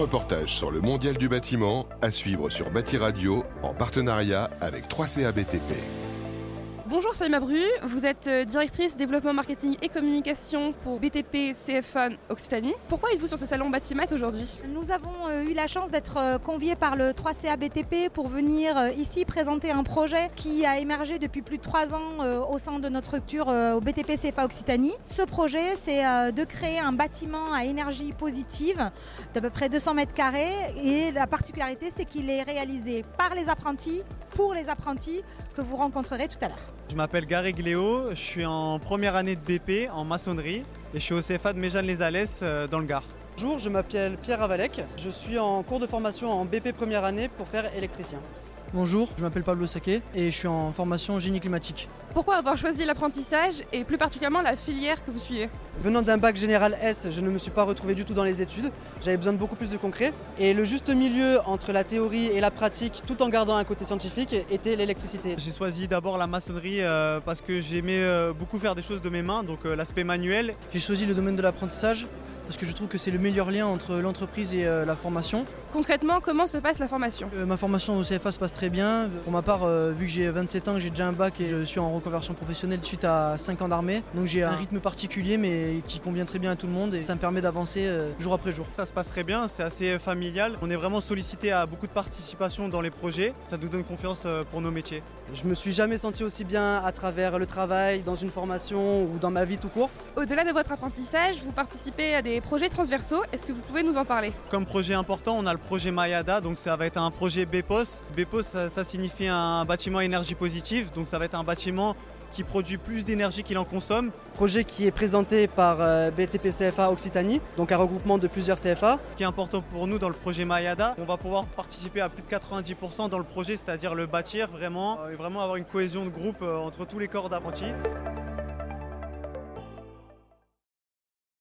reportage sur le mondial du bâtiment à suivre sur Bâti Radio en partenariat avec 3CA BTP. Bonjour Salima Bru, vous êtes euh, directrice développement marketing et communication pour BTP CFA Occitanie. Pourquoi êtes-vous sur ce salon Batimat aujourd'hui? Nous avons euh, eu la chance d'être euh, conviés par le 3CA BTP pour venir ici présenter un projet qui a émergé depuis plus de trois ans au sein de notre structure au BTP CFA Occitanie. Ce projet, c'est de créer un bâtiment à énergie positive d'à peu près 200 mètres carrés et la particularité, c'est qu'il est réalisé par les apprentis, pour les apprentis que vous rencontrerez tout à l'heure. Je m'appelle Gary Gléo, je suis en première année de BP en maçonnerie et je suis au CFA de Méjeanne-les-Alès euh, dans le Gard. Bonjour, je m'appelle Pierre Avalec, je suis en cours de formation en BP première année pour faire électricien. Bonjour, je m'appelle Pablo Saquet et je suis en formation génie climatique. Pourquoi avoir choisi l'apprentissage et plus particulièrement la filière que vous suivez? Venant d'un bac général S, je ne me suis pas retrouvé du tout dans les études. J'avais besoin de beaucoup plus de concret. Et le juste milieu entre la théorie et la pratique, tout en gardant un côté scientifique, était l'électricité. J'ai choisi d'abord la maçonnerie euh, parce que j'aimais euh, beaucoup faire des choses de mes mains, donc euh, l'aspect manuel. J'ai choisi le domaine de l'apprentissage parce que je trouve que c'est le meilleur lien entre l'entreprise et euh, la formation. Concrètement, comment se passe la formation? Euh, Ma formation au CFA se passe très bien. Pour ma part, euh, vu que j'ai 27 ans, j'ai déjà un bac et je suis en reconversion professionnelle suite à 5 ans d'armée. Donc j'ai un rythme particulier mais qui convient très bien à tout le monde et ça me permet d'avancer jour après jour. Ça se passe très bien, c'est assez familial. On est vraiment sollicité à beaucoup de participation dans les projets. Ça nous donne confiance pour nos métiers. Je me suis jamais senti aussi bien à travers le travail, dans une formation ou dans ma vie tout court. Au-delà de votre apprentissage, vous participez à des projets transversaux. Est-ce que vous pouvez nous en parler? Comme projet important, on a le projet Mayada, donc ça va être un projet BEPOS. BEPOS, ça, signifie un bâtiment énergie positive, donc ça va être un bâtiment qui produit plus d'énergie qu'il en consomme. Projet qui est présenté par euh, BTP CFA Occitanie, donc un regroupement de plusieurs CFA. Ce qui est important pour nous dans le projet Mayada, on va pouvoir participer à plus de 90% dans le projet, c'est-à-dire le bâtir vraiment, euh, et vraiment avoir une cohésion de groupe euh, entre tous les corps d'apprentis.